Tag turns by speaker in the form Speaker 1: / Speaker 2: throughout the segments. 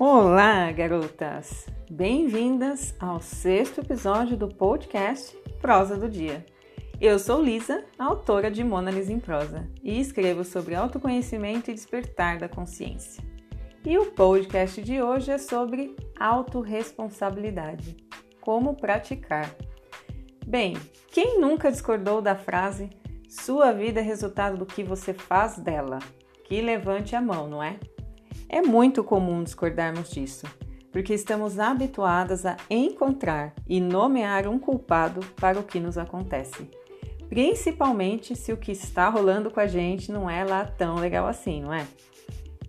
Speaker 1: Olá, garotas! Bem-vindas ao sexto episódio do podcast Prosa do Dia. Eu sou Lisa, autora de Mona Lisa em Prosa, e escrevo sobre autoconhecimento e despertar da consciência. E o podcast de hoje é sobre autorresponsabilidade. Como praticar. Bem, quem nunca discordou da frase sua vida é resultado do que você faz dela? Que levante a mão, não é? É muito comum discordarmos disso, porque estamos habituadas a encontrar e nomear um culpado para o que nos acontece. Principalmente se o que está rolando com a gente não é lá tão legal assim, não é?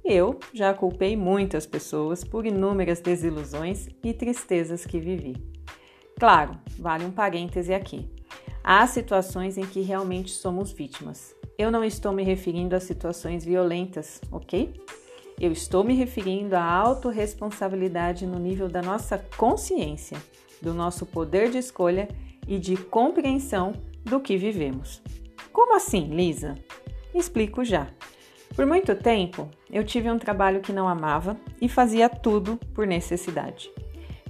Speaker 1: Eu já culpei muitas pessoas por inúmeras desilusões e tristezas que vivi. Claro, vale um parêntese aqui. Há situações em que realmente somos vítimas. Eu não estou me referindo a situações violentas, ok? Eu estou me referindo à autorresponsabilidade no nível da nossa consciência, do nosso poder de escolha e de compreensão do que vivemos. Como assim, Lisa? Explico já. Por muito tempo, eu tive um trabalho que não amava e fazia tudo por necessidade.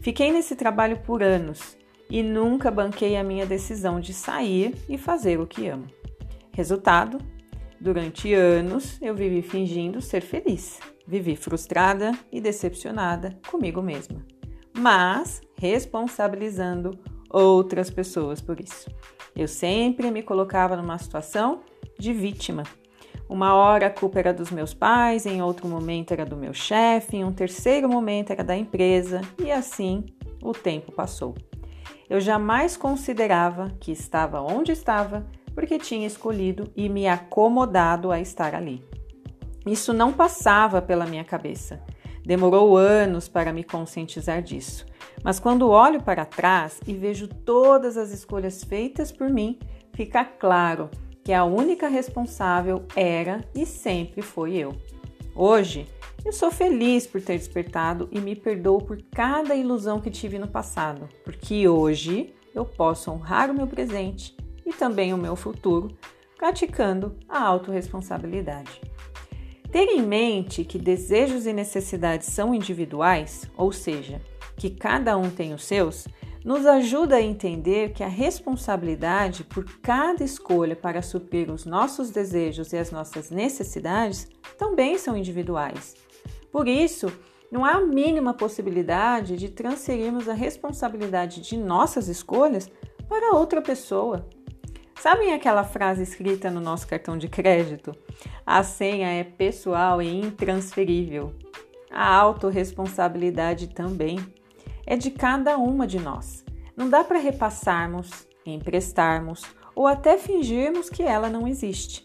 Speaker 1: Fiquei nesse trabalho por anos e nunca banquei a minha decisão de sair e fazer o que amo. Resultado: durante anos eu vivi fingindo ser feliz Vivi frustrada e decepcionada comigo mesma, mas responsabilizando outras pessoas por isso. Eu sempre me colocava numa situação de vítima. Uma hora a culpa era dos meus pais, em outro momento era do meu chefe, em um terceiro momento era da empresa, e assim o tempo passou. Eu jamais considerava que estava onde estava porque tinha escolhido e me acomodado a estar ali. Isso não passava pela minha cabeça. Demorou anos para me conscientizar disso. Mas quando olho para trás e vejo todas as escolhas feitas por mim, fica claro que a única responsável era e sempre foi eu. Hoje, eu sou feliz por ter despertado e me perdoo por cada ilusão que tive no passado, porque hoje eu posso honrar o meu presente e também o meu futuro praticando a autorresponsabilidade. Ter em mente que desejos e necessidades são individuais, ou seja, que cada um tem os seus, nos ajuda a entender que a responsabilidade por cada escolha para suprir os nossos desejos e as nossas necessidades também são individuais. Por isso, não há a mínima possibilidade de transferirmos a responsabilidade de nossas escolhas para outra pessoa. Sabem aquela frase escrita no nosso cartão de crédito? A senha é pessoal e intransferível. A autorresponsabilidade também é de cada uma de nós. Não dá para repassarmos, emprestarmos ou até fingirmos que ela não existe.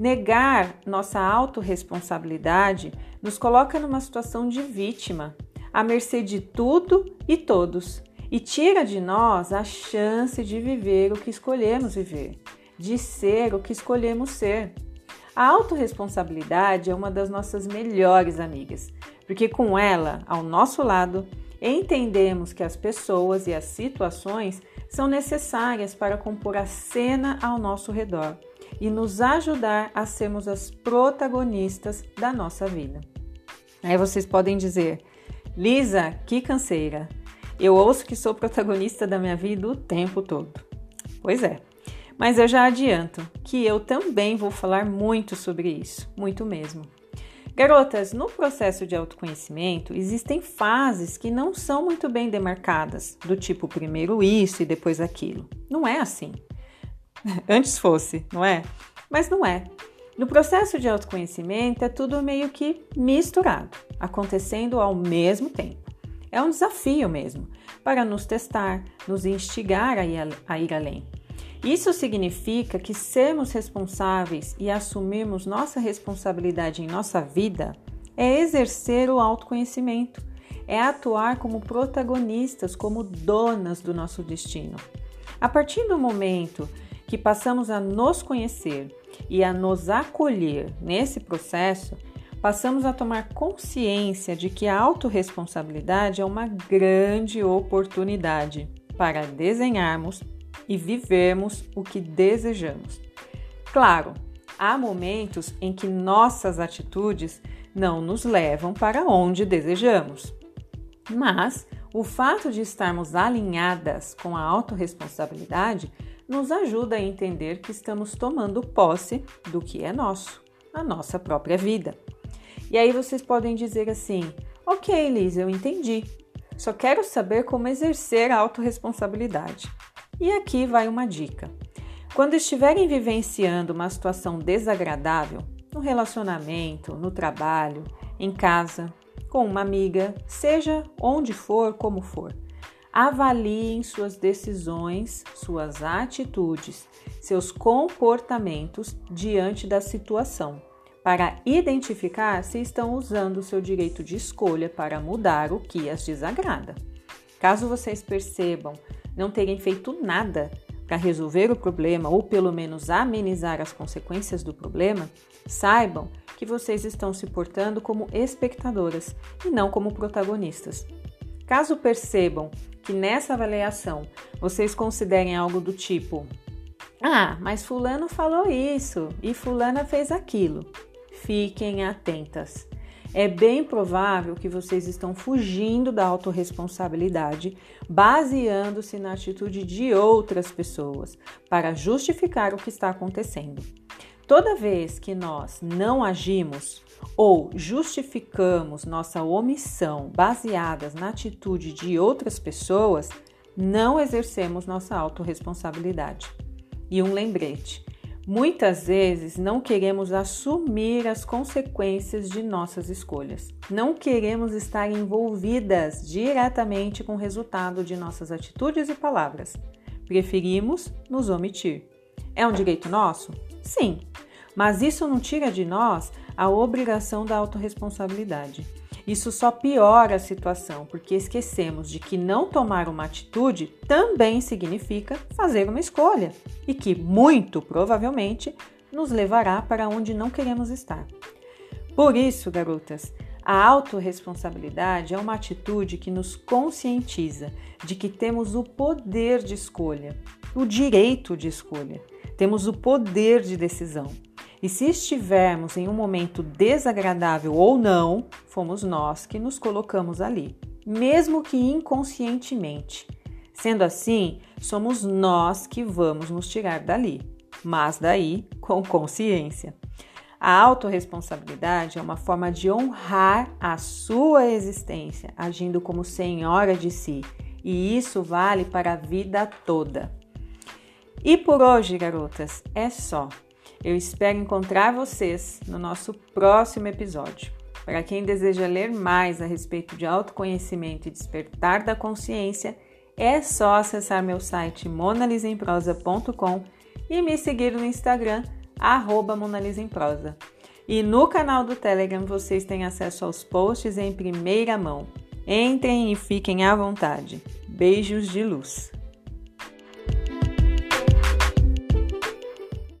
Speaker 1: Negar nossa autorresponsabilidade nos coloca numa situação de vítima, à mercê de tudo e todos e tira de nós a chance de viver o que escolhemos viver, de ser o que escolhemos ser. A autorresponsabilidade é uma das nossas melhores amigas, porque com ela, ao nosso lado, entendemos que as pessoas e as situações são necessárias para compor a cena ao nosso redor e nos ajudar a sermos as protagonistas da nossa vida. Aí vocês podem dizer, Lisa, que canseira! Eu ouço que sou protagonista da minha vida o tempo todo. Pois é, mas eu já adianto que eu também vou falar muito sobre isso, muito mesmo. Garotas, no processo de autoconhecimento existem fases que não são muito bem demarcadas, do tipo primeiro isso e depois aquilo. Não é assim. Antes fosse, não é? Mas não é. No processo de autoconhecimento é tudo meio que misturado, acontecendo ao mesmo tempo. É um desafio mesmo, para nos testar, nos instigar a ir, além. Isso significa que sermos responsáveis e assumirmos nossa responsabilidade em nossa vida é exercer o autoconhecimento, é atuar como protagonistas, como donas do nosso destino. A partir do momento que passamos a nos conhecer e a nos acolher nesse processo, passamos a tomar consciência de que a autorresponsabilidade é uma grande oportunidade para desenharmos e vivermos o que desejamos. Claro, há momentos em que nossas atitudes não nos levam para onde desejamos. Mas o fato de estarmos alinhadas com a autorresponsabilidade nos ajuda a entender que estamos tomando posse do que é nosso, a nossa própria vida. E aí vocês podem dizer assim: Ok, Liz, eu entendi. Só quero saber como exercer a autorresponsabilidade. E aqui vai uma dica. Quando estiverem vivenciando uma situação desagradável, no relacionamento, no trabalho, em casa, com uma amiga, seja onde for, como for, avaliem suas decisões, suas atitudes, seus comportamentos diante da situação, para identificar se estão usando o seu direito de escolha para mudar o que as desagrada. Caso vocês percebam não terem feito nada para resolver o problema ou pelo menos amenizar as consequências do problema, saibam que vocês estão se portando como espectadoras e não como protagonistas. Caso percebam que nessa avaliação vocês considerem algo do tipo: Ah, mas Fulano falou isso e Fulana fez aquilo, fiquem atentas. É bem provável que vocês estão fugindo da autorresponsabilidade, baseando-se na atitude de outras pessoas para justificar o que está acontecendo. Toda vez que nós não agimos ou justificamos nossa omissão baseadas na atitude de outras pessoas, não exercemos nossa autorresponsabilidade. E um lembrete: Muitas vezes não queremos assumir as consequências de nossas escolhas. Não queremos estar envolvidas diretamente com o resultado de nossas atitudes e palavras. Preferimos nos omitir. É um direito nosso? Sim, mas isso não tira de nós a obrigação da autorresponsabilidade. Isso só piora a situação, porque esquecemos de que não tomar uma atitude também significa fazer uma escolha e que, muito provavelmente, nos levará para onde não queremos estar. Por isso, garotas, a autorresponsabilidade é uma atitude que nos conscientiza de que temos o poder de escolha, o direito de escolha, temos o poder de decisão. E se estivermos em um momento desagradável ou não, fomos nós que nos colocamos ali, mesmo que inconscientemente. Sendo assim, somos nós que vamos nos tirar dali, mas daí com consciência. A autorresponsabilidade é uma forma de honrar a sua existência, agindo como senhora de si, e isso vale para a vida toda. E por hoje, garotas, é só. Eu espero encontrar vocês no nosso próximo episódio. Para quem deseja ler mais a respeito de autoconhecimento e despertar da consciência, é só acessar meu site monalisemprosa.com e me seguir no Instagram, arroba monalisemprosa. E no canal do Telegram vocês têm acesso aos posts em primeira mão. Entrem e fiquem à vontade. Beijos de luz!